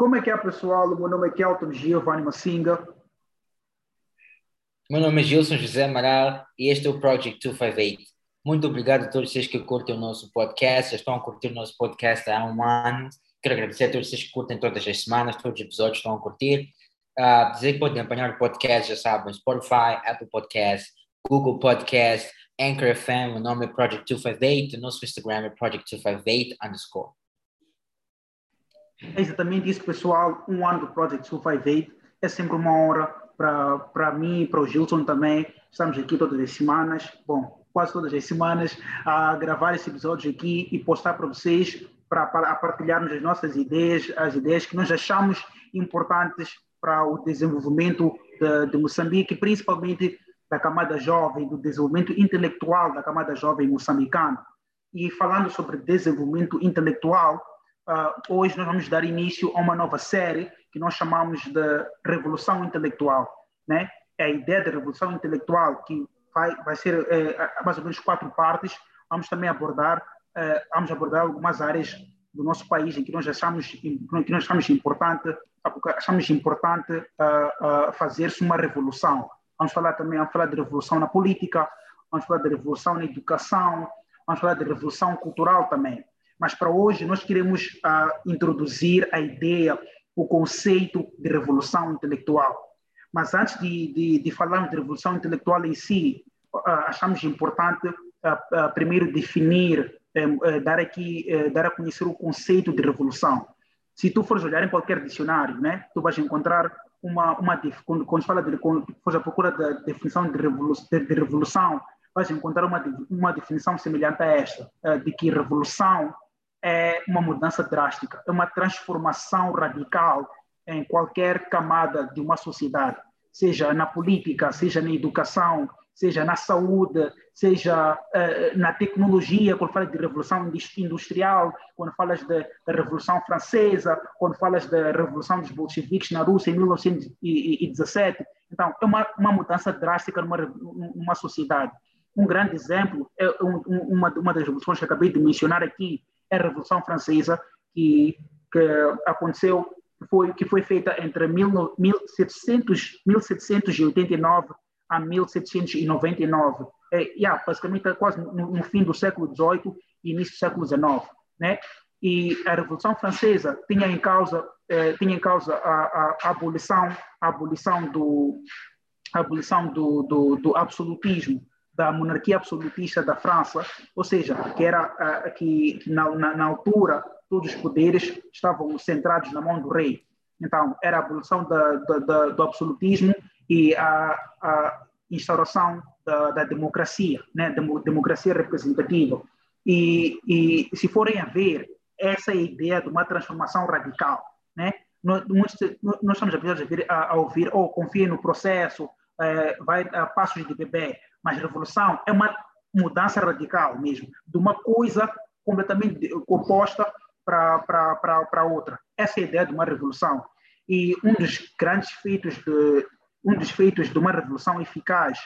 Como é que é, pessoal? O meu nome é Kelton Giovanni Massinga. Meu nome é Gilson José Amaral e este é o Project 258. Muito obrigado a todos vocês que curtem o nosso podcast, já estão a curtir o nosso podcast há um ano. Quero agradecer a todos vocês que curtem todas as semanas, todos os episódios estão a curtir. Uh, dizer que podem acompanhar o podcast, já sabem, Spotify, Apple Podcast, Google Podcast, Anchor FM, o nome é Project 258, o nosso Instagram é Project 258 underscore. É exatamente isso, pessoal. Um ano do Project 258 é sempre uma honra para mim e para o Gilson também. Estamos aqui todas as semanas, bom, quase todas as semanas, a gravar esse episódio aqui e postar para vocês, para, para partilharmos as nossas ideias, as ideias que nós achamos importantes para o desenvolvimento de, de Moçambique, principalmente da camada jovem, do desenvolvimento intelectual da camada jovem moçambicana. E falando sobre desenvolvimento intelectual, Uh, hoje nós vamos dar início a uma nova série que nós chamamos de Revolução Intelectual. Né? É a ideia da Revolução Intelectual que vai, vai ser é, mais ou menos quatro partes. Vamos também abordar, é, vamos abordar algumas áreas do nosso país em que nós achamos, que nós achamos importante, achamos importante uh, uh, fazer-se uma revolução. Vamos falar também, vamos falar de revolução na política, vamos falar de revolução na educação, vamos falar de revolução cultural também. Mas para hoje nós queremos uh, introduzir a ideia, o conceito de revolução intelectual. Mas antes de, de, de falarmos de revolução intelectual em si, uh, achamos importante uh, primeiro definir, eh, dar aqui, eh, dar a conhecer o conceito de revolução. Se tu fores olhar em qualquer dicionário, né, tu vais encontrar uma, uma quando, quando fala de, quando fores à procura da definição de revolução, de, de revolução vais encontrar uma, uma definição semelhante a esta, de que revolução é uma mudança drástica, é uma transformação radical em qualquer camada de uma sociedade, seja na política, seja na educação, seja na saúde, seja uh, na tecnologia, quando falas de revolução industrial, quando falas da Revolução Francesa, quando falas da Revolução dos Bolcheviques na Rússia em 1917. Então, é uma, uma mudança drástica numa, numa sociedade. Um grande exemplo é um, uma, uma das revoluções que acabei de mencionar aqui, a Revolução Francesa, que, que aconteceu, foi, que foi feita entre 1700, 1789 a 1799. É, yeah, basicamente quase no, no, fim do século XVIII e início do século XIX. Né? E a Revolução Francesa tinha em causa, eh, tinha em causa a, a, a, abolição, a abolição do, a abolição do, do, do absolutismo da monarquia absolutista da França, ou seja, que era uh, que na, na, na, altura todos os poderes estavam centrados na mão do rei. Então, era a abolição da, da, da, do absolutismo e a, a instauração da, democracia, né? democracia representativa. E, e, se forem a ver, essa é ideia de uma transformação radical. Né? Nós, nós estamos a, a, a ouvir, oh, confie no processo, é, vai a passos de bebê. Mas revolução é uma mudança radical mesmo, de uma coisa completamente oposta para outra. Essa é a ideia de uma revolução. E um dos grandes feitos de um dos feitos de uma revolução eficaz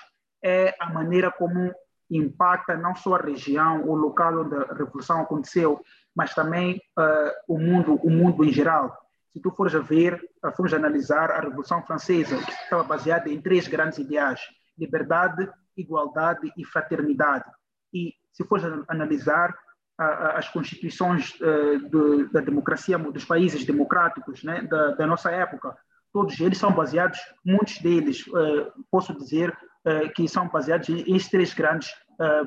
é a maneira como impacta não só a região, o local onde a revolução aconteceu, mas também uh, o mundo, o mundo em geral. Se tu fores a ver, fomos analisar a Revolução Francesa, que estava baseada em três grandes ideais: liberdade, igualdade e fraternidade. E se for analisar as constituições eh, da democracia dos países democráticos né, da, da, nossa época, todos eles são baseados, muitos deles, eh, posso dizer, eh, que são baseados em três grandes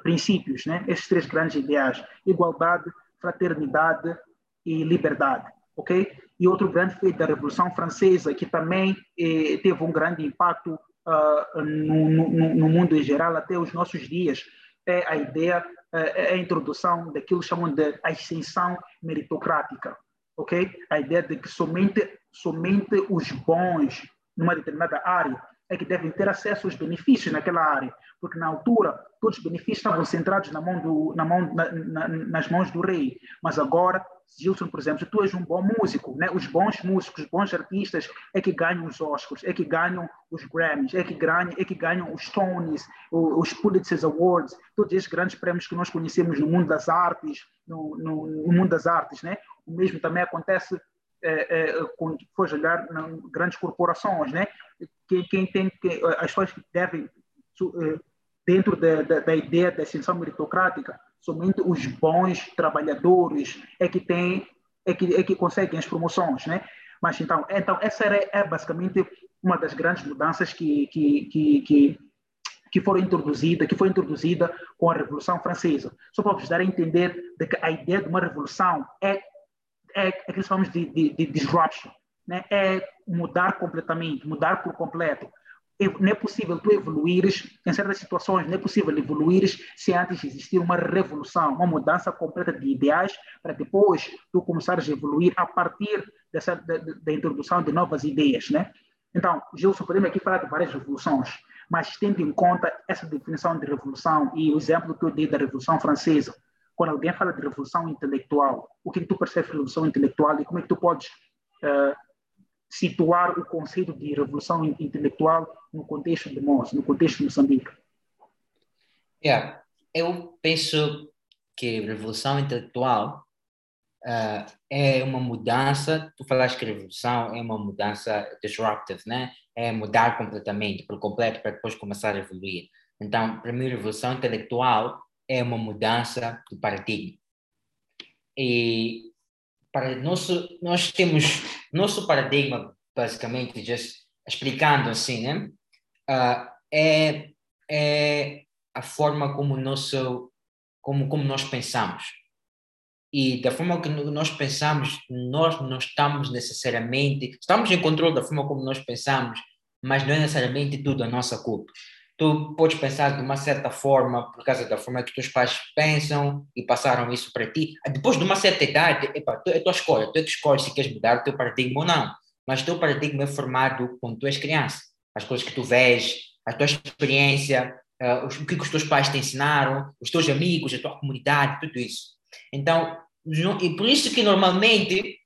princípios, né, estes três grandes ideais: igualdade, fraternidade e liberdade. ok? E outro grande feito da Revolução Francesa, que também teve um grande impacto uh, no, no, no, mundo em geral até os nossos dias é a ideia, é a introdução daquilo que chamam de ascensão meritocrática, ok? A ideia de que somente, somente os bons numa determinada área é que devem ter acesso aos benefícios naquela área, porque na altura todos os benefícios estavam centrados na mão do, na mão, na, na, nas mãos do rei, mas agora Gilson, por exemplo, tu és um bom músico, né? os bons músicos, os bons artistas é que ganham os Oscars, é que ganham os Grammys, é que ganham, é que ganham os Tonys, os Pulitzer Awards, todos esses grandes prêmios que nós conhecemos no mundo das artes, no, no, no mundo das artes, né? O mesmo também acontece é, é, for olhar grandes corporações, né? Quem, quem tem que, as pessoas devem, é, dentro da, da, da, ideia da ascensão meritocrática, somente os bons trabalhadores é que têm, é que, é que conseguem as promoções, né? Mas então, então essa era, é basicamente uma das grandes mudanças que, que, que, que que foram introduzidas, que foi introduzida com a Revolução Francesa. Só para vos dar a entender de que a ideia de uma revolução é, é, é que chamamos de, de, de disruption, né? é mudar completamente, mudar por completo. Não é possível tu evoluires, em certas situações, não é possível evoluires se antes existir uma revolução, uma mudança completa de ideais, para depois tu começares a evoluir a partir dessa, da, da introdução de novas ideias, né? Então, Gilson, podemos aqui falar de várias revoluções, mas tendo em conta essa definição de revolução e o exemplo que eu dei da Revolução Francesa, quando alguém fala de revolução intelectual, o que, é que tu percebes de revolução intelectual e como é que tu podes uh, situar o conceito de revolução intelectual no contexto de nós, no contexto de Moçambique? Yeah. Eu penso que revolução intelectual uh, é uma mudança, tu falaste que revolução é uma mudança disruptive, né? é mudar completamente, por completo, para depois começar a evoluir. Então, para mim, revolução intelectual é uma mudança de paradigma. E para nosso, nós temos nosso paradigma, basicamente, just explicando assim, né? Uh, é, é a forma como, nosso, como, como nós pensamos. E da forma que nós pensamos, nós não estamos necessariamente, estamos em controle da forma como nós pensamos, mas não é necessariamente tudo a nossa culpa. Tu podes pensar de uma certa forma, por causa da forma que teus pais pensam e passaram isso para ti. Depois de uma certa idade, epa, é tua escolha, tu é que escolhes se queres mudar o teu paradigma ou não. Mas o teu paradigma é formado quando tu és criança. As coisas que tu vês, a tua experiência, uh, o que os teus pais te ensinaram, os teus amigos, a tua comunidade, tudo isso. Então, e por isso que normalmente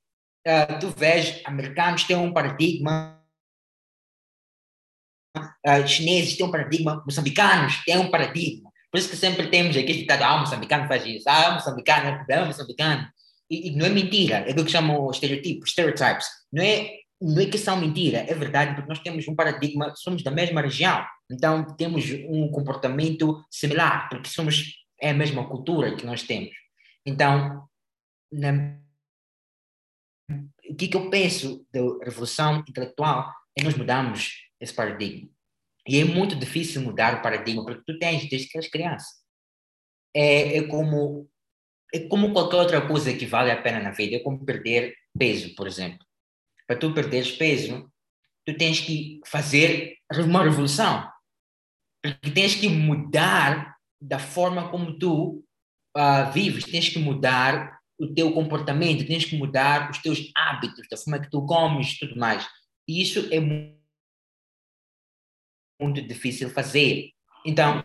uh, tu vês americanos têm um paradigma, uh, chineses têm um paradigma, moçambicanos têm um paradigma. Por isso que sempre temos aqui ditado, ah, moçambicano faz isso, ah, moçambicano, é moçambicano. E, e não é mentira, é aquilo que chamam estereotipos, stereotypes. Não é, não é que são mentira, é verdade, porque nós temos um paradigma, somos da mesma região, então temos um comportamento similar, porque somos, é a mesma cultura que nós temos. Então, na, o que, que eu penso da revolução intelectual é nós mudamos esse paradigma. E é muito difícil mudar o paradigma, porque tu tens desde que és criança. É, é, como, é como qualquer outra coisa que vale a pena na vida, é como perder peso, por exemplo. Para tu perderes peso, tu tens que fazer uma revolução. Porque tens que mudar da forma como tu uh, vives, tens que mudar o teu comportamento, tens que mudar os teus hábitos, da forma que tu comes, tudo mais. E isso é muito difícil fazer. Então,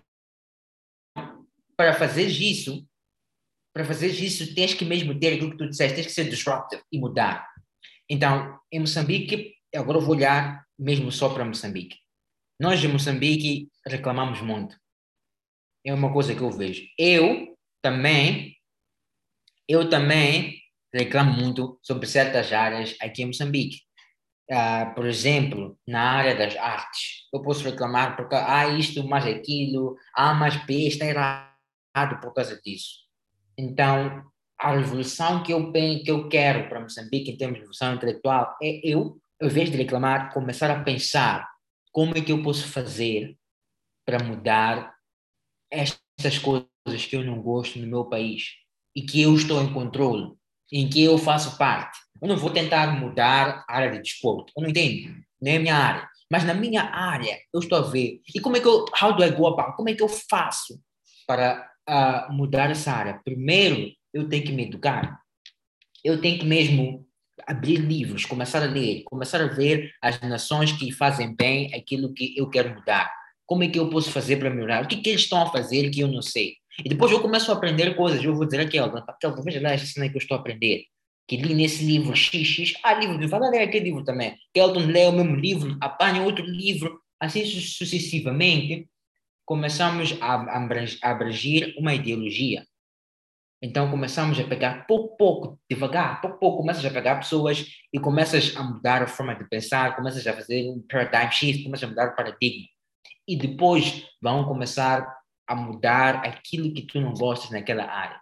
para fazer isso, para fazer isso, tens que mesmo ter aquilo que tu disseste, tens que ser disruptive e mudar. Então, em Moçambique, agora eu vou olhar mesmo só para Moçambique. Nós em Moçambique reclamamos muito. É uma coisa que eu vejo. Eu também eu também reclamo muito sobre certas áreas aqui em Moçambique. Uh, por exemplo, na área das artes, eu posso reclamar porque há ah, isto, mais aquilo, há mais B, está errado por causa disso. Então, a revolução que eu, que eu quero para Moçambique em termos de revolução intelectual é eu, ao invés de reclamar, começar a pensar como é que eu posso fazer para mudar estas coisas que eu não gosto no meu país e que eu estou em controle, em que eu faço parte. Eu não vou tentar mudar a área de desporto, eu não entendo, não é minha área. Mas na minha área, eu estou a ver. E como é que eu, how do I go about? Como é que eu faço para uh, mudar essa área? Primeiro, eu tenho que me educar. Eu tenho que mesmo abrir livros, começar a ler, começar a ver as nações que fazem bem aquilo que eu quero mudar. Como é que eu posso fazer para melhorar? O que, que eles estão a fazer que eu não sei? E depois eu começo a aprender coisas. Eu vou dizer aqui, ó, veja lá essa cena que eu estou a aprender. Que li nesse livro XX. Ah, livro de ler aquele livro também. Kelton lê o mesmo livro, apanha outro livro. Assim sucessivamente, começamos a abrangir uma ideologia. Então começamos a pegar pouco, pouco, devagar, pouco, pouco, começas a pegar pessoas e começas a mudar a forma de pensar, começas a fazer um paradigm shift, começas a mudar o paradigma. E depois vão começar a mudar aquilo que tu não gostas naquela área.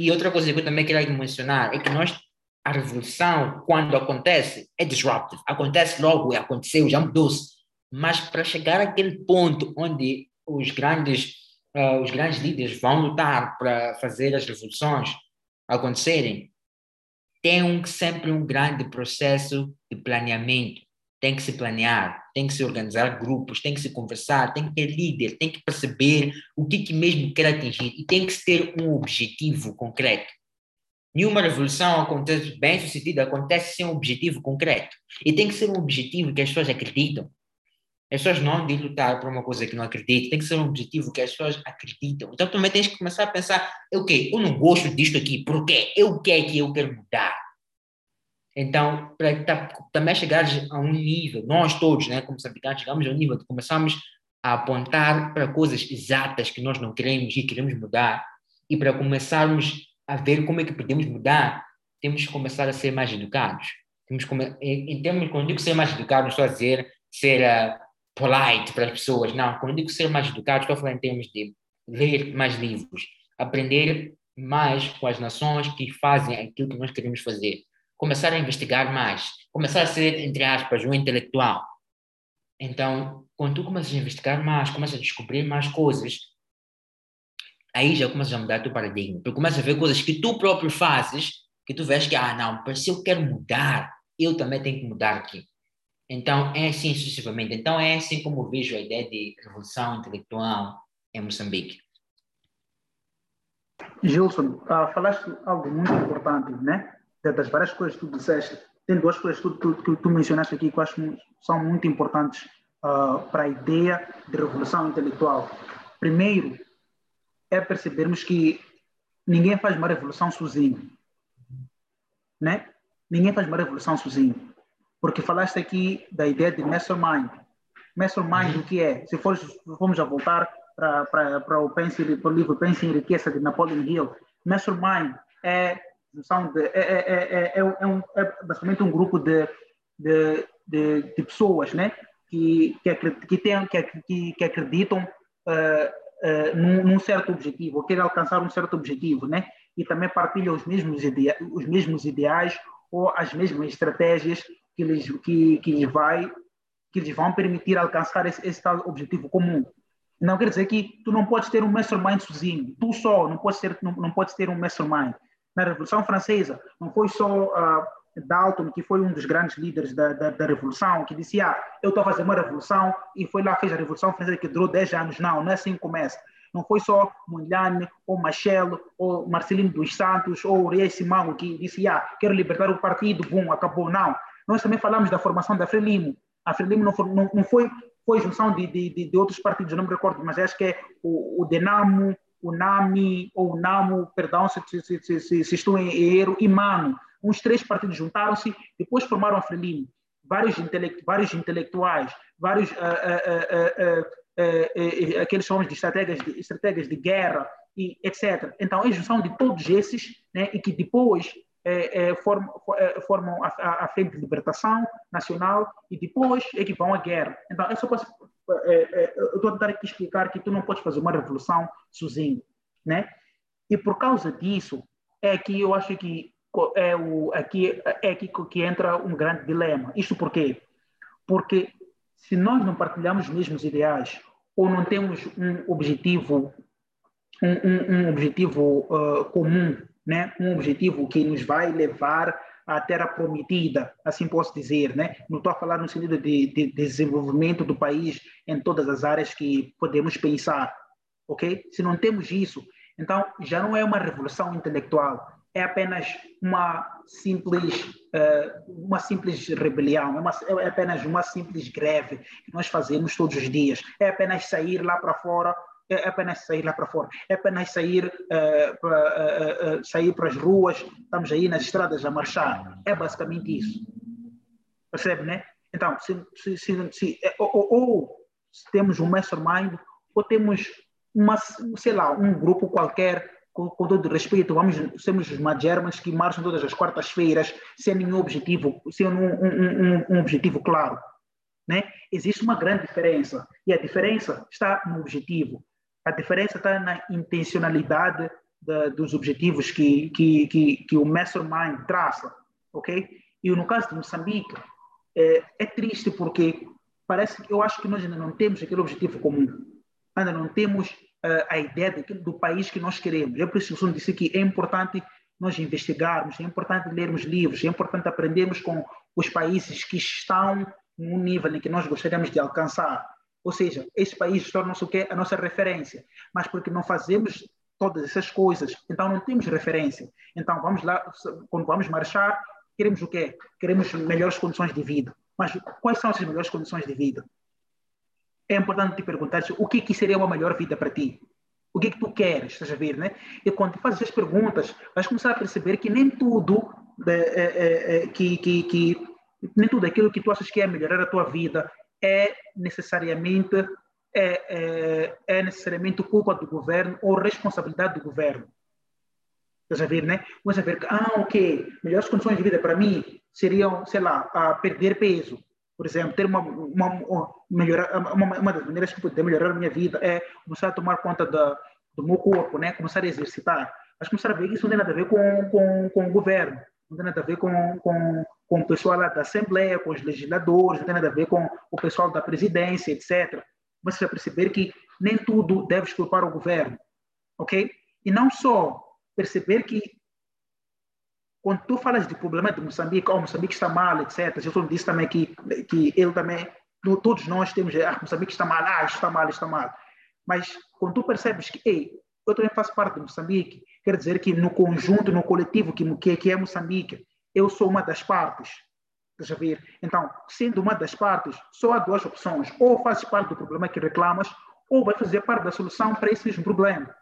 E outra coisa que eu também queria mencionar é que nós, a revolução, quando acontece, é disruptive. Acontece logo, aconteceu, já mudou-se. Mas para chegar àquele ponto onde os grandes uh, os grandes líderes vão lutar para fazer as revoluções acontecerem, tem um, sempre um grande processo de planeamento. Tem que se planear, tem que se organizar grupos, tem que se conversar, tem que ter líder, tem que perceber o que, que mesmo quer atingir e tem que ter um objetivo concreto. Nenhuma revolução acontece bem sucedida, acontece sem um objetivo concreto. E tem que ser um objetivo que as pessoas acreditam. As pessoas não de lutar por uma coisa que não acreditam, tem que ser um objetivo que as pessoas acreditam. Então também tens que começar a pensar, ok, eu não gosto disto aqui, por quê? Eu quero que eu quero mudar. Então, para também chegar a um nível, nós todos, né, como sabitantes, chegamos a um nível de começarmos a apontar para coisas exatas que nós não queremos e queremos mudar, e para começarmos a ver como é que podemos mudar, temos que começar a ser mais educados. Temos em, em termos, quando digo ser mais educado, não estou a dizer ser uh, polite para as pessoas. Não, quando digo ser mais educado, estou a falar em termos de ler mais livros, aprender mais com as nações que fazem aquilo que nós queremos fazer, começar a investigar mais, começar a ser, entre aspas, um intelectual. Então, quando tu começas a investigar mais, começas a descobrir mais coisas, aí já começas a mudar teu paradigma. Tu começas a ver coisas que tu próprio fazes, que tu vês que, ah, não, se eu quero mudar, eu também tenho que mudar aqui. Então, é assim sucessivamente. Então, é assim como vejo a ideia de revolução intelectual em Moçambique. Gilson, uh, falaste algo muito importante, né? Das várias coisas que tu disseste, tem duas coisas que tu, que tu mencionaste aqui que eu acho que são muito importantes uh, para a ideia de revolução intelectual. Primeiro, é percebermos que ninguém faz uma revolução sozinho, né? Ninguém faz uma revolução sozinho porque falaste aqui da ideia de mastermind. Mastermind, o que é? Se formos, formos a voltar para o, para o livro Pense em Riqueza, de Napoleon Hill, mastermind é, são de, é, é, é, um, é basicamente um grupo de, de, de, de pessoas né? que, que, que, tem, que, que acreditam uh, uh, num, num, certo objetivo, ou querem alcançar um certo objetivo, né? e também partilham os mesmos, idea, os mesmos ideais ou as mesmas estratégias que lhes, que, que lhes, vai, que lhes vão permitir alcançar esse, esse tal objetivo comum. Não quer dizer que tu não podes ter um mastermind sozinho, tu só não podes ter, não, não podes ter um mastermind. Na Revolução Francesa, não foi só uh, Dalton, que foi um dos grandes líderes da, da, da Revolução, que disse: Ah, eu estou a fazer uma revolução, e foi lá, fez a Revolução Francesa que durou 10 anos. Não, não é assim que começa. Não foi só Mondlane, ou Machel, ou Marcelino dos Santos, ou Reis Simão que disse: Ah, quero libertar o partido, bom, acabou. Não. Nós também falamos da formação da Frelimo. A Frelimo não, não, não foi, foi junção de, de, de, outros partidos, não me recordo, mas acho que é o, o Denamo, o NAMI, ou o NAMO, perdão se, se, se, se, estou em erro, e MANO. Uns três partidos juntaram-se, depois formaram a Frelimo. Vários, intele vários intelectuais, vários uh, uh, uh, aqueles homens de estratégias, de estratégias de guerra, e etc. Então, é junção de todos esses, né, e que depois é, é, formam, é, formam a, a, Frente de Libertação Nacional e depois é que vão à guerra. Então, é só para, é, é, eu estou a tentar aqui explicar que tu não podes fazer uma revolução sozinho, né? E por causa disso, é que eu acho que é, o, aqui, é aqui que entra um grande dilema. Isto por quê? Porque se nós não partilhamos os mesmos ideais ou não temos um objetivo um, um, um objetivo uh, comum né, um objetivo que nos vai levar à terra prometida, assim posso dizer, né? Não estou a falar no sentido de, de, desenvolvimento do país em todas as áreas que podemos pensar, ok? Se não temos isso, então já não é uma revolução intelectual, é apenas uma simples, uh, uma simples rebelião, é, uma, é apenas uma simples greve que nós fazemos todos os dias, é apenas sair lá para fora é apenas sair lá para fora, é apenas sair, uh, para, uh, uh, sair para as ruas, estamos aí nas estradas a marchar. É basicamente isso. Percebe, né? Então, se, se, se, se é, ou, ou, ou, temos um mastermind, ou temos uma, sei lá, um grupo qualquer com, com todo respeito, vamos sermos os Magermans que marcham todas as quartas-feiras sem nenhum objetivo, sem um, um, um, um objetivo claro. Né? Existe uma grande diferença e a diferença está no objetivo. A diferença está na intencionalidade da, dos objetivos que, que, que, que o mastermind traça, ok? E no caso de Moçambique, é, é triste porque parece que eu acho que nós ainda não temos aquele objetivo comum. Ainda não temos uh, a ideia de, do país que nós queremos. É por isso que eu disse que é importante nós investigarmos, é importante lermos livros, é importante aprendermos com os países que estão no nível em que nós gostaríamos de alcançar. Ou seja, esses países tornam-se o quê? A nossa referência. Mas porque não fazemos todas essas coisas, então não temos referência. Então vamos lá, quando vamos marchar, queremos o quê? Queremos melhores condições de vida. Mas quais são essas melhores condições de vida? É importante te perguntar o que, que seria uma melhor vida para ti. O que, que tu queres, estás a ver, né? E quando fazes essas perguntas, vais começar a perceber que nem tudo é, é, é, que, que, que nem tudo aquilo que tu achas que é melhorar a tua vida é necessariamente é, é, é necessariamente culpa do governo ou responsabilidade do governo. Estás a ver, né? A ver que, ah, ok, melhores condições de vida para mim seriam, sei lá, a perder peso. Por exemplo, ter uma, uma, uma, melhorar, uma, uma das maneiras que poder melhorar a minha vida é começar a tomar conta da, do meu corpo, né? Começar a exercitar. Mas começar a ver que isso não tem nada a ver com, com, com o governo, não tem nada a ver com, com, com o pessoal lá da Assembleia, com os legisladores, não tem nada a ver com o pessoal da presidência, etc. Você vai perceber que nem tudo deve culpar o governo, ok? E não só perceber que quando tu falas de problema de Moçambique, oh, Moçambique está mal, etc. Eu disse também que, que ele também, todos nós temos, ah, Moçambique está mal, ah, está mal, está mal. Mas quando tu percebes que, ei, eu também faço parte de Moçambique, quer dizer que no conjunto, no coletivo que, que é Moçambique, eu sou uma das partes. Deixa ver. Então, sendo uma das partes, só há duas opções. Ou fazes parte do problema que reclamas, ou vai fazer parte da solução para esse mesmo problema.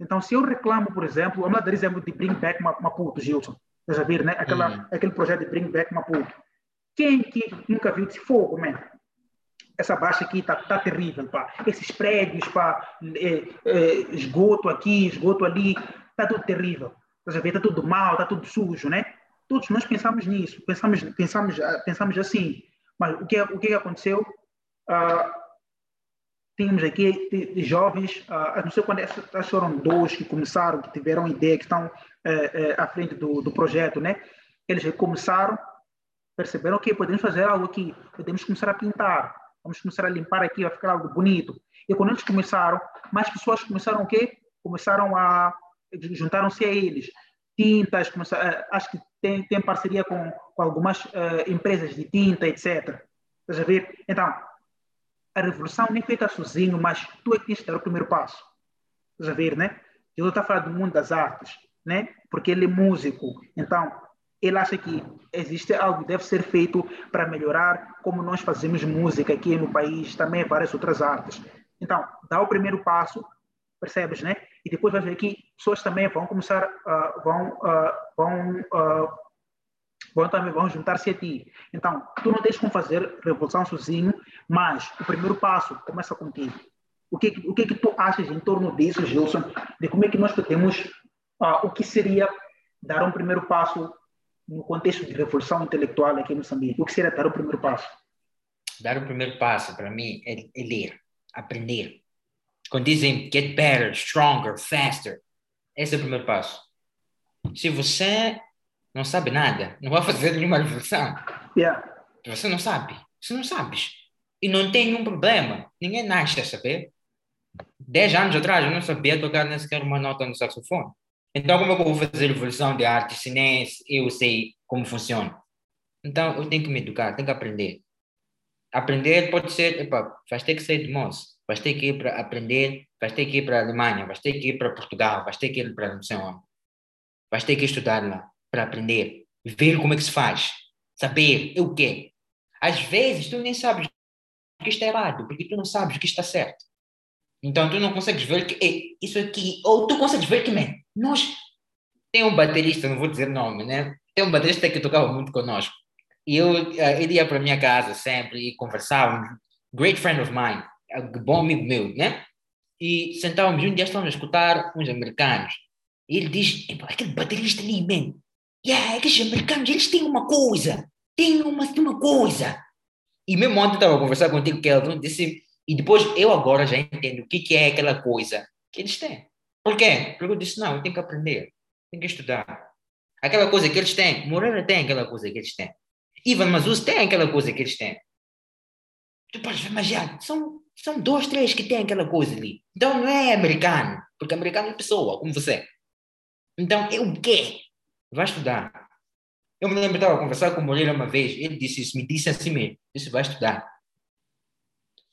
Então, se eu reclamo, por exemplo, vamos lá dar exemplo de Bring Back Maputo, Gilson. Deixa ver, né? Aquela, uhum. Aquele projeto de Bring Back Maputo. Quem que nunca viu esse fogo, man? Essa baixa aqui está tá terrível, pá. Esses prédios, pá, é, é, esgoto aqui, esgoto ali, está tudo terrível. Deixa ver, está tudo mal, está tudo sujo, né? Todos nós pensamos nisso, pensamos, pensamos, pensamos assim. Mas o que, o que aconteceu? Uh, tínhamos aqui de, de jovens, uh, não sei acho que foram dois que começaram, que tiveram ideia, que estão uh, uh, à frente do, do projeto, né? Eles começaram, perceberam que podemos fazer algo aqui, podemos começar a pintar, vamos começar a limpar aqui, vai ficar algo bonito. E quando eles começaram, mais pessoas começaram o quê? Começaram a juntaram-se a eles. Tintas, começaram, eh, acho que tem, tem parceria com, com algumas uh, empresas de tinta, etc. Estás a ver? Então, a revolução nem é feita sozinho, mas tu é que tens que dar o primeiro passo. Estás a ver, né? Estou a falar do mundo das artes, né? Porque ele é músico. Então, ele acha que existe algo que deve ser feito para melhorar como nós fazemos música aqui no país, também várias outras artes. Então, dá o primeiro passo, percebes, né? E depois vai ver que pessoas também vão começar, uh, vão, uh, vão uh, vão também vão juntar-se a ti. Então, tu não tens como fazer revolução sozinho, mas o primeiro passo começa contigo. O que, o que, que tu achas em torno disso, Gilson, de como é que nós podemos, uh, o que seria dar um primeiro passo no contexto de revolução intelectual aqui em Moçambique? O que seria dar o primeiro passo? Dar o primeiro passo, para mim, é, é ler, aprender. Quando dizem get better, stronger, faster, esse é o primeiro passo. Se você não sabe nada, não vai fazer nenhuma revolução. Yeah. Você não sabe, você não sabes. E não tem nenhum problema, ninguém nasce a saber. Dez anos atrás eu não sabia tocar nem sequer uma nota no saxofone. Então como é que eu vou fazer revolução de arte se nem eu sei como funciona? Então eu tenho que me educar, tenho que aprender. Aprender pode ser, epa, vais ter que sair de moço, vais ter que ir para aprender, vais ter que ir para a Alemanha, vais ter que ir para Portugal, vais ter que ir para não sei onde. Vais ter que estudar lá para aprender, ver como é que se faz, saber o quê. Às vezes tu nem sabes que está errado, porque tu não sabes que está certo. Então tu não consegues ver que isso aqui, ou tu consegues ver que, man, nós tem um baterista, não vou dizer nome, né? Tem um baterista que tocava muito conosco. E eu, eh, ele ia para a minha casa sempre e conversávamos. Great friend of mine, bom amigo meu, né? E sentávamos um dia estávamos a escutar uns americanos E ele diz, aquele baterista ali, man, yeah, aqueles americanos, eles têm uma coisa, têm uma, uma coisa. E mesmo ontem estava a conversar contigo, Kelvin, disse, e depois eu agora já entendo o que, que é aquela coisa que eles têm. Por quê? Porque eu disse, não, eu tenho que aprender, tenho que estudar. Aquela coisa que eles têm, Moreira tem aquela coisa que eles têm. Ivan Mazus tem aquela coisa que eles têm. Tu podes ver, mas já, são, são dois, três que têm aquela coisa ali. Então não é americano, porque americano é pessoa, como você. Então, é o quê? Vai estudar. Eu me lembro, estava a conversar com o Moreira uma vez, ele disse isso, me disse assim mesmo, disse, vai estudar.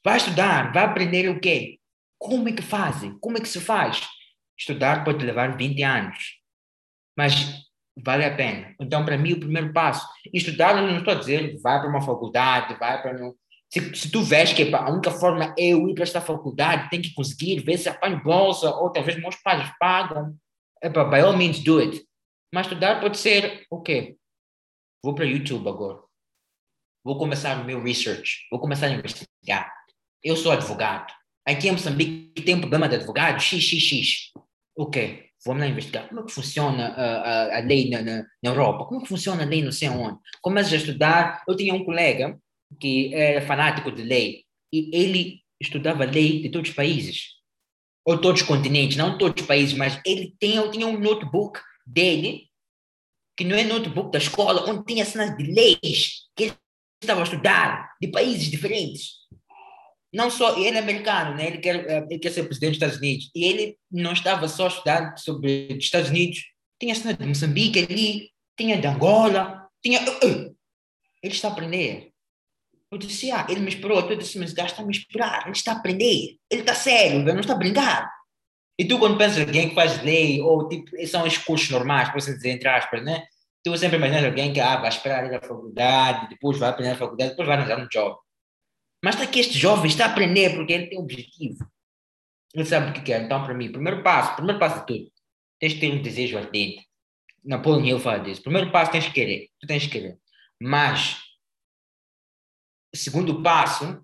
Vai estudar, vai aprender o quê? Como é que fazem? Como é que se faz? Estudar pode levar 20 anos, mas vale a pena. Então, para mim, o primeiro passo, estudar, eu não estou a dizer, vai para uma faculdade, vai para... Se, se tu vês que a única forma é eu ir para esta faculdade, tem que conseguir, ver se apanho bolsa, ou talvez meus pais pagam, Epa, by all means do it. Mas estudar pode ser, ok, vou para o YouTube agora. Vou começar o meu research. Vou começar a investigar. Eu sou advogado. Aqui em Moçambique tem um problema de advogado, xxx. Ok, vamos lá investigar. Como é que funciona a, a, a lei na, na, na, Europa? Como é que funciona a lei não sei onde? Começo a estudar. Eu tinha um colega que era fanático de lei e ele estudava lei de todos os países ou todos os continentes, não todos os países, mas ele tem, tinha um notebook dele, que não é notebook da escola, onde tinha cenas de leis que ele estava a estudar, de países diferentes. Não só, ele é americano, né? ele, quer, eh, ele quer ser presidente dos Estados Unidos, e ele não estava só a estudar sobre os Estados Unidos, tinha cenas de Moçambique ali, tinha de Angola, tinha... Uh, uh. Ele está a aprender. Eu disse, ah, ele me esperou. Eu disse, mas o gajo está a me esperar. Ele está a aprender. Ele está sério, ele não está a brincar. E tu, quando pensas em alguém que faz lei, ou tipo, são os cursos normais, para você dizer, entre aspas, né? Tu sempre imaginas alguém que ah, vai esperar ir à faculdade, depois vai aprender na faculdade, depois vai arranjar um job. Mas está aqui este jovem, está a aprender porque ele tem um objetivo. Ele sabe o que quer. Então, para mim, primeiro passo, primeiro passo de tudo, tens que ter um desejo ardente. Napoleon Hill fala disso. Primeiro passo, tens que querer. Tu tens que querer. Mas segundo passo,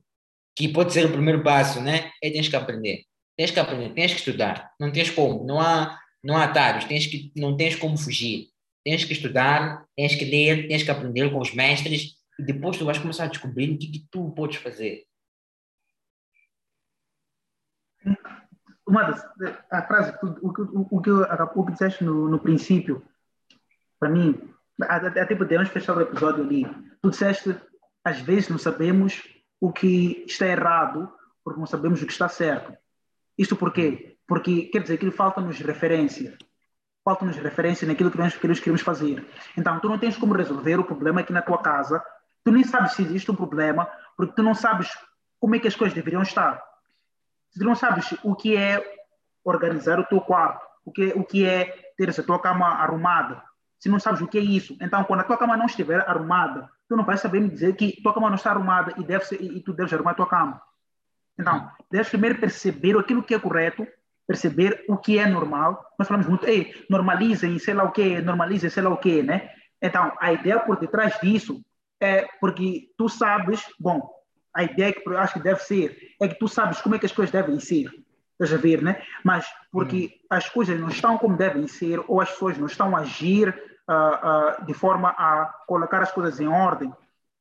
que pode ser o primeiro passo, né? É tens que aprender. Tens que aprender, tens que estudar. Não tens como, não há, não há atalhos, tens que, não tens como fugir. Tens que estudar, tens que ler, tens que aprender com os mestres e depois tu vais começar a descobrir o que, que tu podes fazer. Uma das, a frase, o, o, o, que, o que disseste no, no princípio, para mim, até podemos fechar o episódio ali. Tu disseste às vezes não sabemos o que está errado, porque não sabemos o que está certo. Isto por quê? Porque quer dizer que falta-nos referência. Falta-nos referência naquilo que nós queremos fazer. Então, tu não tens como resolver o problema aqui na tua casa. Tu nem sabes se existe um problema, porque tu não sabes como é que as coisas deveriam estar. Tu não sabes o que é organizar o teu quarto, o que, o que é ter a tua cama arrumada. Se não sabes o que é isso, então quando a tua cama não estiver arrumada, tu não vais saber me dizer que tua cama não está arrumada e, deve ser, e tu deves arrumar a tua cama. Então, deves primeiro perceber aquilo que é correto, perceber o que é normal. Nós falamos muito, ei, normalizem, sei lá o quê, normalizem, sei lá o quê, né? Então, a ideia por detrás disso é porque tu sabes, bom, a ideia que eu acho que deve ser é que tu sabes como é que as coisas devem ser. Estás a ver, né? Mas porque hum. as coisas não estão como devem ser, ou as pessoas não estão a agir uh, uh, de forma a colocar as coisas em ordem,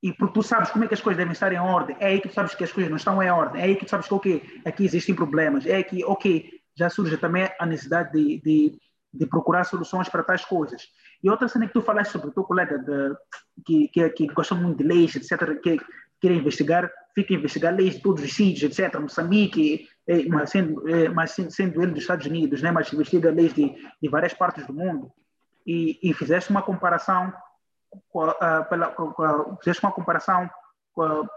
e porque tu sabes como é que as coisas devem estar em ordem, é aí que tu sabes que as coisas não estão em ordem, é aí que tu sabes que, ok, aqui existem problemas, é que, ok, já surge também a necessidade de, de, de procurar soluções para tais coisas. E outra cena que tu falaste sobre o teu colega de, que, que, que gosta muito de leis, etc., que quer investigar, fica a investigar leis de todos os sítios, etc., Moçambique, eh, mas, sendo, eh, mas sendo ele dos Estados Unidos, né, mas investiga leis de, de várias partes do mundo e, e fizeste uma comparação com uh, pela, com fizeste uma comparação com a,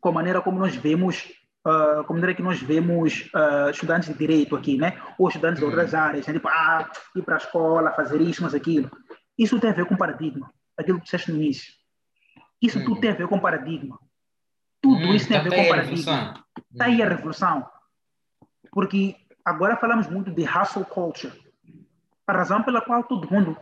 com a, maneira como nós vemos uh, como maneira que nós vemos uh, estudantes de direito aqui, né? Ou estudantes uhum. de outras áreas, né? tipo, ah, ir para a escola, fazer isso, mas aquilo. Isso tem a ver com paradigma, aquilo que disseste no início. Isso uhum. tudo tem a ver com paradigma. Tudo uhum, isso tem a ver com paradigma. Está aí a revolução. Porque agora falamos muito de hustle culture a razão pela qual todo mundo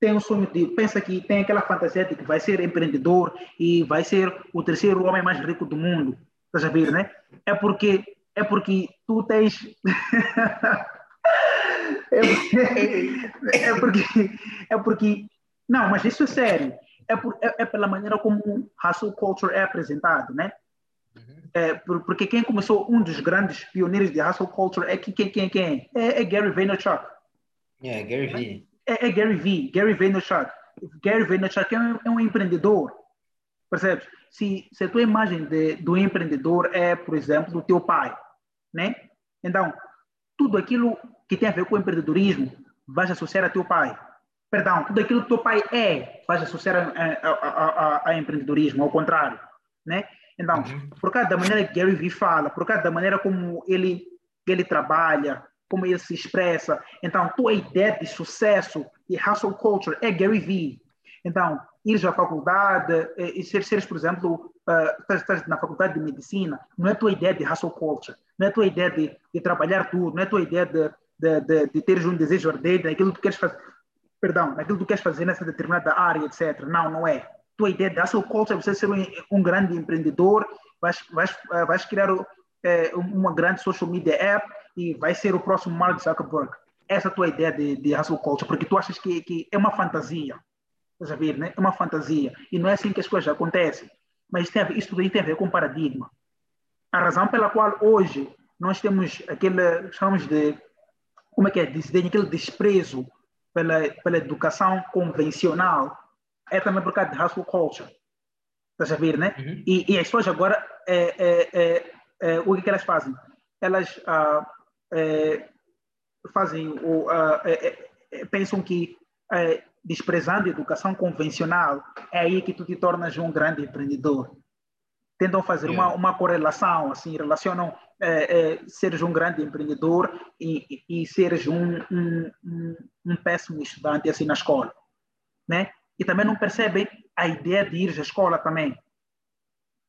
tem o sonho de, pensa que tem aquela fantasia de que vai ser empreendedor e vai ser o terceiro homem mais rico do mundo. Estás a ver, né? É porque, é porque tu tens. É porque, é porque, é porque, não, mas isso é sério. É, por, é, é pela maneira como hustle culture é apresentado, né? Uhum. É, porque quem começou, um dos grandes pioneiros de hustle culture é quem, quem, quem? É, é Gary Vaynerchuk. É, Gary V. É, é, Gary V, Gary Vaynerchuk. Gary Vaynerchuk é um, é um empreendedor, percebes? Se, se a tua imagem de, do empreendedor é, por exemplo, do teu pai, né? Então, tudo aquilo que tem a ver com o empreendedorismo vai associar a teu pai. Perdão, tudo aquilo que teu pai é vai associar a, a, a, a empreendedorismo, ao contrário, né? Então, uhum. por causa da maneira que Gary Vee fala, por causa da maneira como ele, ele trabalha, como ele se expressa, então, tua ideia de sucesso e hustle culture é Gary Vee. Então, ir à faculdade, eh, e ser, seres, por exemplo, uh, estás, estás, na faculdade de medicina, não é tua ideia de hustle culture, não é tua ideia de, de trabalhar tudo, não é tua ideia de, de, de, de teres um desejo ardente naquilo que queres fazer, perdão, naquilo que queres fazer nessa determinada área, etc. Não, não é. Tua ideia de hustle culture é você ser um, um grande empreendedor, vais, vais, eh, vais criar é, uma grande social media app e vai ser o próximo Mark Zuckerberg. Essa é a tua ideia de, de hustle culture, porque tu achas que, que é uma fantasia. Estás a ver, né? É uma fantasia. E não é assim que as coisas acontecem. Mas tem ver, isso tudo tem a ver com paradigma. A razão pela qual hoje nós temos aquele, chamamos de, como é que é, desdém, aquele desprezo pela, pela educação convencional, é também por causa de hustle culture. Estás a ver, né? Uhum. E, e, as pessoas agora, é, é, é, é o que, que, elas fazem? Elas ah, é, fazem, ou, ah, é, pensam que desprezando a educação convencional, é aí que tu te tornas um grande empreendedor. Tentam fazer uma, uma correlação, assim, relacionam é, é, seres um grande empreendedor e, e, e seres um, um, um, um, péssimo estudante, assim, na escola, né? E também não percebem a ideia de ir à escola também.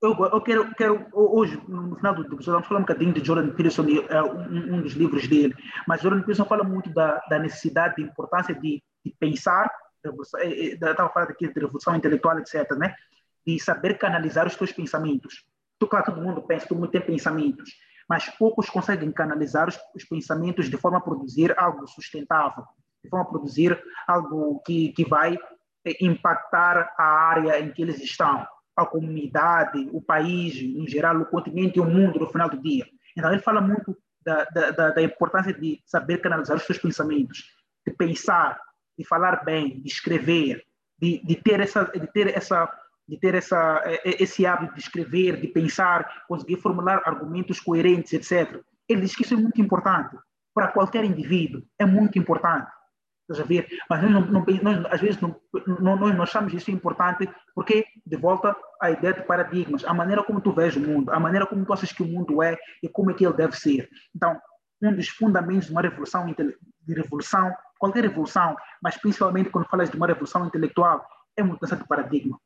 Eu, eu quero, quero, hoje, no final do episódio, vamos falar um bocadinho de Jordan Peterson, é, um, um dos livros dele, mas Jordan Peterson fala muito da, da necessidade, da importância de, de pensar estava falando aqui de revolução intelectual, etc., né? De saber canalizar os teus pensamentos. Tu, claro, todo mundo pensa, todo mundo tem pensamentos, mas poucos conseguem canalizar os, os pensamentos de forma a produzir algo sustentável, de forma a produzir algo que, que vai impactar a área em que eles estão, a comunidade, o país, em geral, o continente e o mundo no final do dia. Então, ele fala muito da, da, da importância de saber canalizar os seus pensamentos, de pensar, de falar bem, de escrever, de, de ter essa, de ter essa, de ter essa, esse hábito de escrever, de pensar, conseguir formular argumentos coerentes, etc. Ele diz que isso é muito importante para qualquer indivíduo, é muito importante. Estás a ver? Mas nós, não, não, nós às vezes não, não, nós achamos isso importante porque, de volta à ideia de paradigmas, a maneira como tu vês o mundo, a maneira como tu achas que o mundo é e como é que ele deve ser. Então, um dos fundamentos de uma revolução, de revolução qualquer revolução, mas principalmente quando falas de uma revolução intelectual, é mudança de paradigma.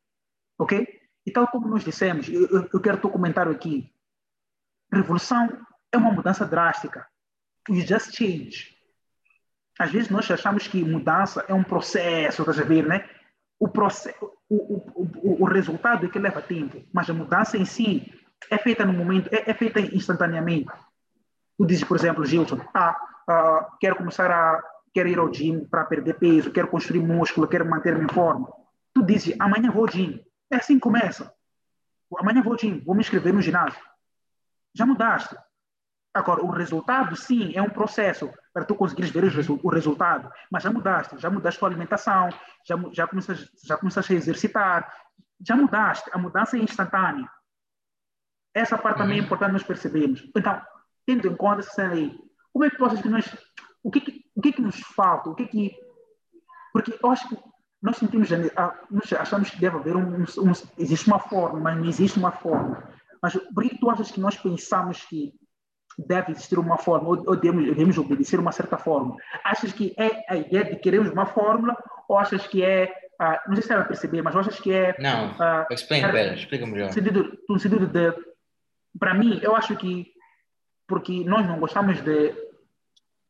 Ok? E tal como nós dissemos, eu, eu quero teu comentário aqui. Revolução é uma mudança drástica. You just change. Às vezes nós achamos que mudança é um processo, estás a ver, né? O, processo, o, o, o, o resultado é que leva tempo, mas a mudança em si é feita no momento, é, é feita instantaneamente. Tu dizes, por exemplo, Gilson, ah, ah quero começar a quero ir ao gym para perder peso, quero construir músculo, quero manter-me em forma. Tu dizes, amanhã vou ao gym. É assim que começa. Amanhã vou ao gym, vou me inscrever no ginásio. Já mudaste. Agora, o resultado, sim, é um processo para tu conseguires ver o resultado, mas já mudaste, já mudaste a tua alimentação, já, já, começaste, já começaste a exercitar, já mudaste, a mudança é instantânea. Essa parte também é uhum. importante nós percebermos. Então, tendo em conta essa cena aí, como é que tu achas que nós o que, que, o que, que nos falta? O que que... Porque eu acho que nós sentimos, nós achamos que deve haver um, um, existe uma forma, mas não existe uma forma. Mas por que tu achas que nós pensamos que deve existir uma forma, ou, devemos, devemos obedecer uma certa forma? Achas que é a ideia de queremos uma fórmula, ou achas que é, uh, não sei se ela perceber, mas achas que é... Não, uh, explain better, explica melhor. No sentido, no sentido de, para mim, eu acho que, porque nós não gostamos de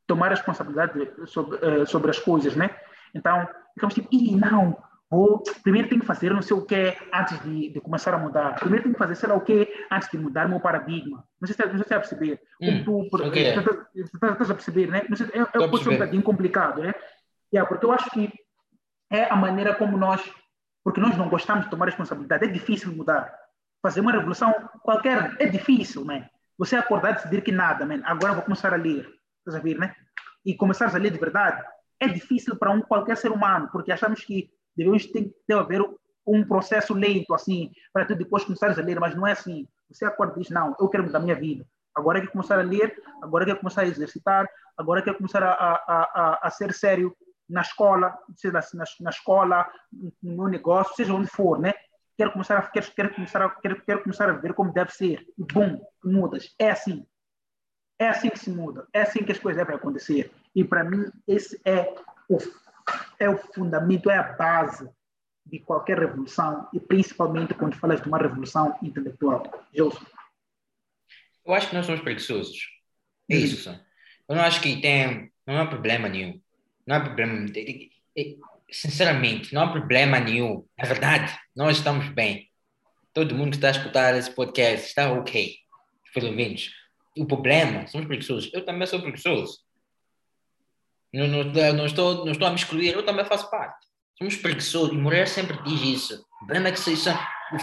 tomar responsabilidade sobre, uh, sobre as coisas, né? Então, ficamos tipo, Ih, não, Ou primeiro tenho que fazer não sei o que antes de, de, começar a mudar. Primeiro tenho que fazer sei lá o que antes de mudar meu paradigma. Não sei se sei se é a perceber. Hum, tu okay. estás a perceber, né? Sei, é, é, pode ser um bocadinho complicado, né? Yeah, porque eu acho que é a maneira como nós, porque nós não gostamos de tomar responsabilidade. É difícil mudar. Fazer uma revolução qualquer é difícil, né? Você acordar e decidir que nada, man, agora vou começar a ler. Estás a ver, né? E começar a ler de verdade é difícil para um qualquer ser humano, porque achamos que devemos ter, ter a ver um processo lento, assim, para tu depois começares a ler, mas não é assim. Você acorda e diz, não, eu quero mudar a minha vida. Agora é que começar a ler, agora é que começar a exercitar, agora é que começar a, a, a, a ser sério na escola, seja na, na escola, no meu negócio, seja onde for, né? Quero começar a, quero, quero começar a, quero, quero começar a ver como deve ser. E bum, mudas. É assim. É assim que se muda. É assim que as coisas devem acontecer. E para mim, esse é o é o fundamento, é a base de qualquer revolução e principalmente quando falas de uma revolução intelectual. Gilson. Eu acho que nós somos preguiçosos. É hum. isso, só. Eu não acho que tem, não há problema nenhum. Não há problema. Sinceramente, não há problema nenhum. É verdade, nós estamos bem. Todo mundo que está a escutar esse podcast está ok, pelo menos. O problema, somos preguiçosos. Eu também sou preguiçoso. Não, não, não, estou, não estou a me excluir, eu também faço parte. Somos preguiçosos, e Moreira sempre diz isso. O problema é que isso,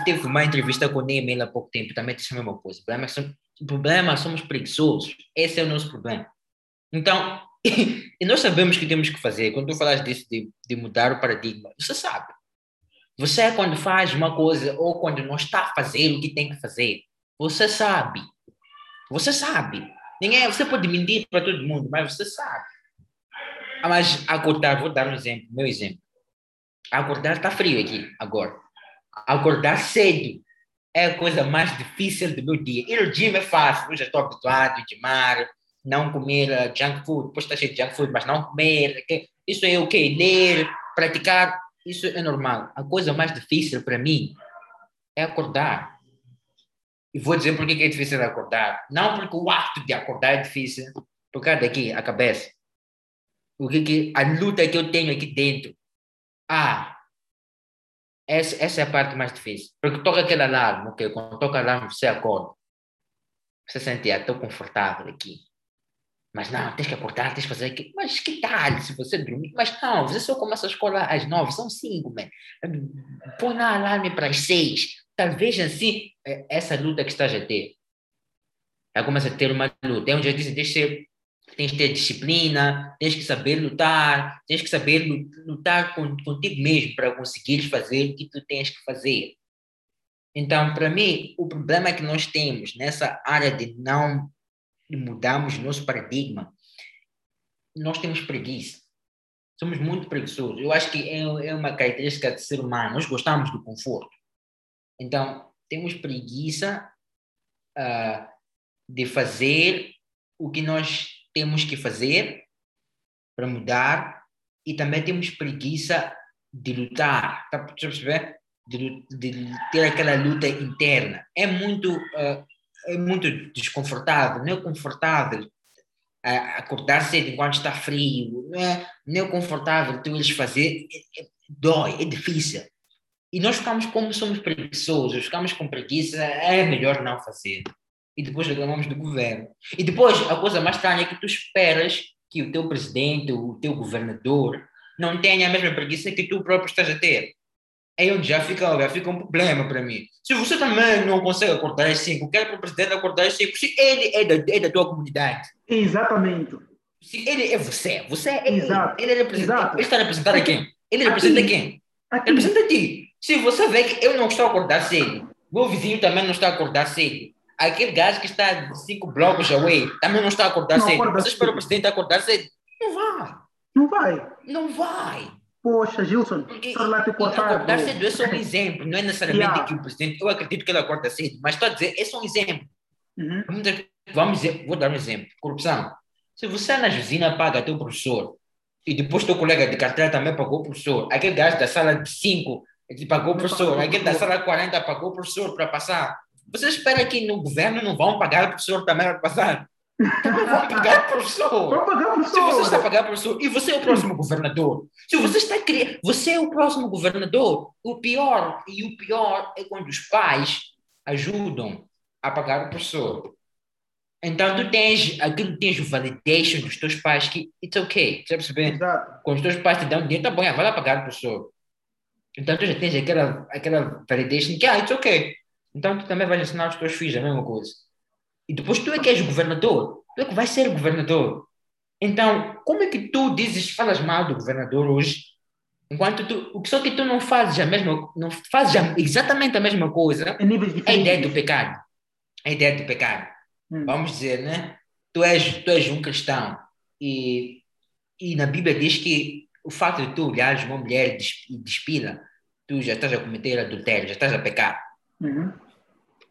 teve uma entrevista com o Neymar há pouco tempo, também disse a mesma coisa. O problema é que somos, problema somos preguiçosos. Esse é o nosso problema. Então, e nós sabemos o que temos que fazer. Quando tu falas disso, de, de mudar o paradigma, você sabe. Você, quando faz uma coisa ou quando não está a fazer o que tem que fazer, você sabe. Você sabe. Ninguém, você pode mentir para todo mundo, mas você sabe. Ah, mas acordar, vou dar um exemplo, meu exemplo. Acordar está frio aqui agora. Acordar cedo é a coisa mais difícil do meu dia. Ir ao gym é fácil, eu já estou habituado mar, não comer uh, junk food, depois está cheio de junk food, mas não comer. Isso é o okay. quê? Ler, praticar, isso é normal. A coisa mais difícil para mim é acordar. E vou dizer por que é difícil acordar. Não porque o ato de acordar é difícil, por causa daqui, a cabeça o que, que a luta que eu tenho aqui dentro. Ah, essa, essa é a parte mais difícil. Porque toca aquele alarme, ok? Quando toca alarme, você acorda. Você sente, ah, estou confortável aqui. Mas não, tens que acordar, tens que fazer aquilo. Mas que tal se você dormir? Mas não, você só começa a escola às nove, são cinco, man. Põe lá alarme para as seis. Talvez assim, é, essa luta que estás a ter. Aí começa a ter uma luta. É onde eu disse, deixa ser tens que ter disciplina, tens que saber lutar, tens que saber lutar contigo mesmo para conseguir fazer o que tu tens que fazer. Então, para mim, o problema que nós temos nessa área de não mudarmos nosso paradigma, nós temos preguiça. Somos muito preguiçosos. Eu acho que é, é uma característica do ser humano. Nós gostamos do conforto. Então, temos preguiça uh, de fazer o que nós temos que fazer para mudar e também temos preguiça de lutar, está a perceber? De, de, ter aquela luta interna. É muito, uh, é muito desconfortável, não é confortável uh, acordar cedo enquanto está frio, não é, não é confortável tu eles fazer, é, é, dói, é difícil. E nós ficamos como somos preguiçosos, ficamos com preguiça, é melhor não fazer e depois reclamamos do governo. E depois, a coisa mais estranha é que tu esperas que o teu presidente, o teu governador, não tenha a mesma preguiça que tu próprio estás a ter. Aí onde já fica, já fica um problema para mim. Se você também não consegue acordar às 5, quer para o presidente acordar às 5, se ele é da, é da tua comunidade. Exatamente. Se ele é você, você é ele. Exato. Ele, representa, ele está representando a quem? Ele representa aqui. quem? Aqui. Ele representa a ti. Se você vê que eu não estou a acordar cedo, meu vizinho também não está a acordar cedo, aquele gajo que está cinco blocos away também não está a acordar não, cedo. Acorda Você espera o presidente acordar cedo? Não vai. Não vai. Não vai. Poxa, Gilson, te cortar. Acordar cedo é só um exemplo, não é necessariamente yeah. que o presidente. Eu acredito que ele acorda cedo, mas estou a dizer, é só um exemplo. Uhum. Vamos dizer, vou dar um exemplo: corrupção. Se você na usina paga teu professor e depois teu colega de carteira também pagou o professor, aquele gajo da sala de 5 pagou o professor, aquele da sala 40 pagou o professor para passar você espera que no governo não vão pagar o professor também passar? Também vão pagar professor. Vão pagar professor. Se você está a pagar professor e você é o próximo governador, se você está criar, você é o próximo governador, o pior, e o pior é quando os pais ajudam a pagar o professor. Então, tu tens, aquilo tens o validation dos teus pais que it's ok, você percebe? Exato. Quando os teus pais te dão dinheiro, tá bom, vai lá pagar o professor. Então, tu já tens aquela, aquela validation que, ah, it's ok. Então, tu também vais ensinar os teus filhos a mesma coisa. E depois tu é que és governador, tu é que vais ser governador. Então, como é que tu dizes, falas mal do governador hoje, enquanto tu, só que tu não fazes a mesma, não fazes exatamente a mesma coisa, é a ideia do pecado. É a ideia do pecado. Hum. Vamos dizer, né? Tu és, tu és um cristão e, e na Bíblia diz que o fato de tu olhares uma mulher e despila, tu já estás a cometer adultério, já estás a pecar. Uhum.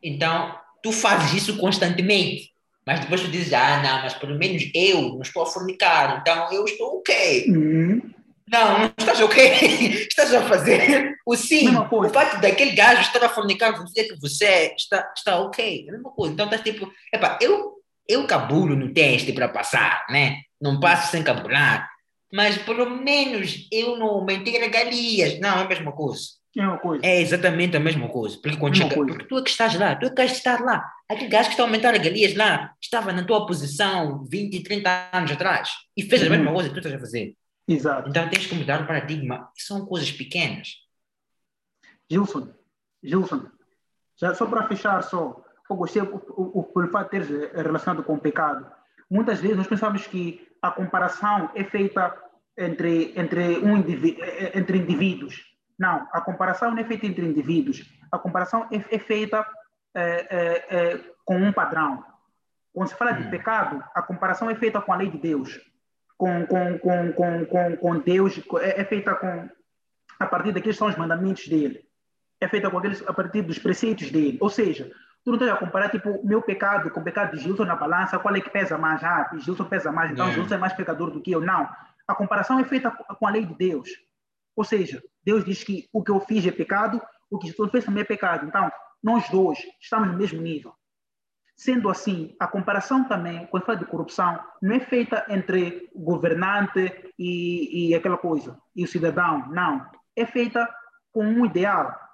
Então, tu fazes isso constantemente. Mas depois tu dizes, ah, não, mas pelo menos eu não estou a fornicar, então eu estou ok. Uhum. Não, não estás ok. estás a fazer o sim. O fato daquele gajo estar a fornicar com você que você está, está ok. É a mesma coisa. Então estás tipo, epá, eu, eu cabulo no teste para passar, né? Não passo sem cabular. Mas pelo menos eu não aumentei regalias. Não, é a mesma coisa. É uma coisa. É exatamente a mesma coisa. Porque, quando chega, porque tu é que estás lá, tu é que queres estar lá. Aquele gajo que está a aumentar regalias lá estava na tua posição 20, 30 anos atrás e fez a mesma uhum. coisa que tu estás a fazer. Exato. Então tens que mudar o paradigma. São coisas pequenas. Gilson, Gilson, já só para fechar só, eu gostei o, o, o fato de ter relacionado com o pecado. Muitas vezes nós pensamos que a comparação é feita entre, entre, um indiví entre indivíduos. Não, a comparação não é feita entre indivíduos. A comparação é, é feita é, é, é com um padrão. Quando se fala de hum. pecado, a comparação é feita com a lei de Deus, com, com, com, com, com, com Deus, é, é feita com, a partir daqueles são os mandamentos dele. É feita com aqueles, a partir dos preceitos dele. Ou seja, tu não estás a comparar tipo meu pecado com o pecado de Gilson na balança, qual é que pesa mais? Ah, Gilson pesa mais, então yeah. Gilson é mais pecador do que eu. Não. A comparação é feita com a lei de Deus. Ou seja, Deus diz que o que eu fiz é pecado, o que Jesus fez também é pecado. Então, nós dois estamos no mesmo nível. Sendo assim, a comparação também, quando fala de corrupção, não é feita entre governante e, e aquela coisa, e o cidadão. Não. É feita com um ideal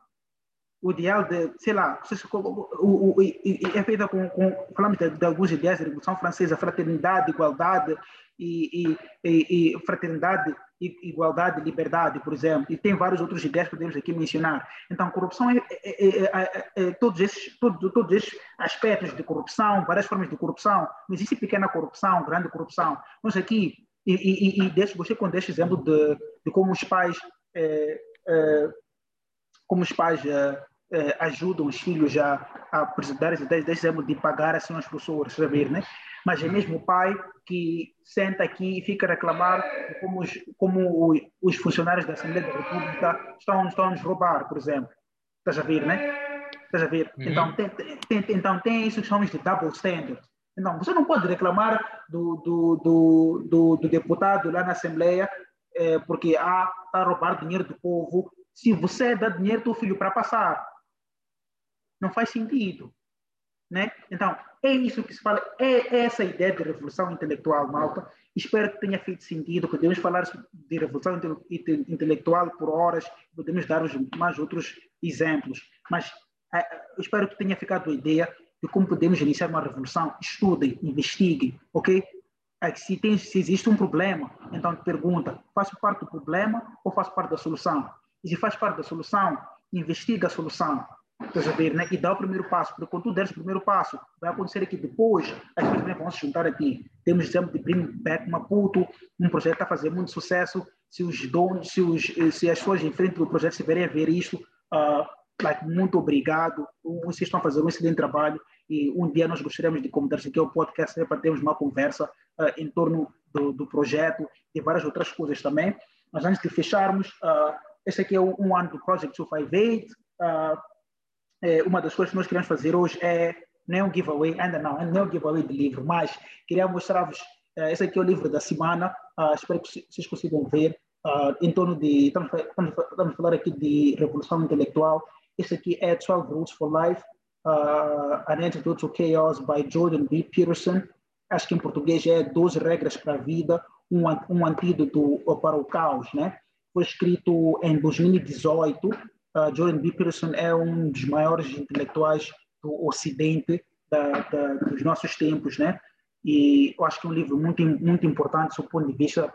o ideal de, sei lá, o, o, o, é feita com, com falamos de, de, alguns ideais da Revolução Francesa, fraternidade, igualdade e, e, e fraternidade, igualdade, liberdade, por exemplo, e tem vários outros ideias que podemos aqui mencionar. Então, corrupção é, é, é, é todos, esses, todos, todos esses aspectos de corrupção, várias formas de corrupção, não existe pequena corrupção, grande corrupção. Nós aqui, e, e, e deixo, você com este exemplo de, de como os pais, como os pais ajudam os filhos a, a apresentar esse exemplo de pagar assim aos professores, saber, né? Mas é mesmo o pai que senta aqui e fica a reclamar como os, como os funcionários da Assembleia da República estão, estão a nos roubar, por exemplo. Estás a ver, né? Estás a ver? Uhum. Então, tem, tem, então, tem isso que chamamos de double standard. Então, você não pode reclamar do, do, do, do, do deputado lá na Assembleia é, porque ah, está a roubar dinheiro do povo se você dá dinheiro do filho para passar. Não faz sentido. Né? Então, é isso que se fala, é essa ideia de revolução intelectual, malta. Espero que tenha feito sentido. Podemos falar de revolução intelectual por horas, podemos dar mais outros exemplos, mas é, espero que tenha ficado a ideia de como podemos iniciar uma revolução. Estudem, investiguem, ok? É se, tem, se existe um problema, então pergunta: faço parte do problema ou faço parte da solução? E se faz parte da solução, investiga a solução Estás ver, né? E dá o primeiro passo, porque quando tu deres o primeiro passo, vai acontecer aqui depois, as pessoas vão se juntar aqui. Temos exemplo de Bring Back Maputo, um projeto está a fazer muito sucesso. Se os donos, se, os, se as pessoas em frente do projeto estiverem a ver isto, uh, like, muito obrigado. Vocês estão a fazer um excelente trabalho e um dia nós gostaríamos de convidar-se aqui ao podcast né, para termos uma conversa uh, em torno do, do, projeto e várias outras coisas também. Mas antes de fecharmos, uh, esse aqui é um ano do Project 258. Uh, é, uma das coisas que nós queremos fazer hoje é não é um giveaway, ainda não, não é um giveaway de livro, mas queria mostrar-vos, uh, esse aqui é o livro da semana, uh, espero que vocês consigam ver, uh, em torno de, estamos, estamos, estamos falar aqui de revolução intelectual, esse aqui é 12 Rules for Life, uh, An Antidote to Chaos, by Jordan B. Peterson, acho que em português é 12 regras para a vida, um, um antídoto para o caos, né? Foi escrito em 2018. Uh, Jordan B. Peterson é um dos maiores intelectuais do Ocidente da, da, dos nossos tempos, né? E eu acho que é um livro muito muito importante do ponto de vista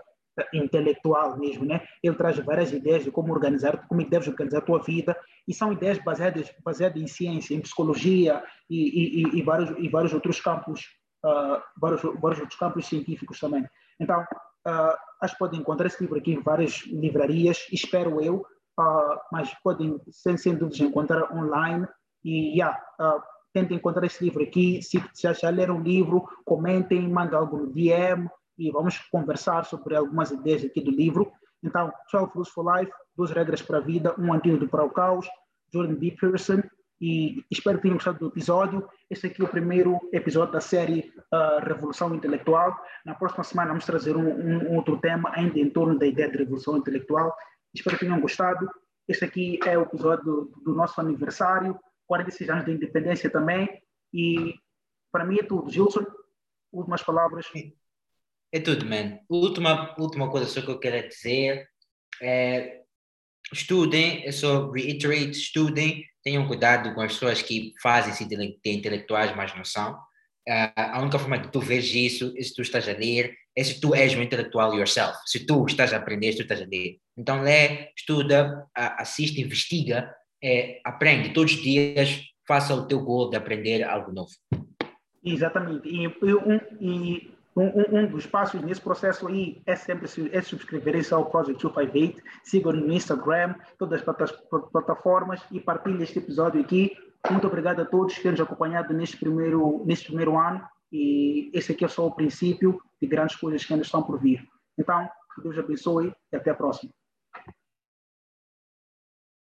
intelectual mesmo, né? Ele traz várias ideias de como organizar, como deves organizar a tua vida, e são ideias baseadas baseadas em ciência, em psicologia e, e, e vários e vários outros campos, uh, vários vários outros campos científicos também. Então, uh, acho que podem encontrar esse livro aqui em várias livrarias, espero eu, uh, mas podem sem, sem dúvidas encontrar online e yeah, tentem encontrar esse livro aqui. Se, se já leram o livro, comentem, mandem algo no DM e vamos conversar sobre algumas ideias aqui do livro. Então, 12 Rules for Life, duas regras para a vida, um antídoto para o caos, Jordan B. Peterson, e espero que tenham gostado do episódio. Este aqui é o primeiro episódio da série uh, Revolução Intelectual. Na próxima semana vamos trazer um, um, outro tema ainda em torno da ideia de revolução intelectual. Espero que tenham gostado. Este aqui é o episódio do, nosso aniversário, 46 anos de independência também. E para mim é tudo. Gilson, últimas palavras. É tudo, man. Última, última coisa só que eu quero dizer é estudem, é só reiterate, estudem, tenham cuidado com as pessoas que fazem-se de intelectuais, mas não são. Uh, a única forma de tu veres isso é se tu estás a ler, é se tu és um intelectual yourself, se tu estás a aprender, se tu estás a ler. Então, lê, estuda, assiste, investiga, é, aprende todos os dias, faça o teu gol de aprender algo novo. Exatamente. E, e, um, um, dos passos nesse processo aí é sempre é subscrever-se ao Project 258, sigam no Instagram, todas as plataformas e partilhem este episódio aqui. Muito obrigado a todos que nos acompanhado neste primeiro, neste primeiro ano e esse aqui é só o princípio de grandes coisas que ainda estão por vir. Então, que Deus abençoe e até a próxima.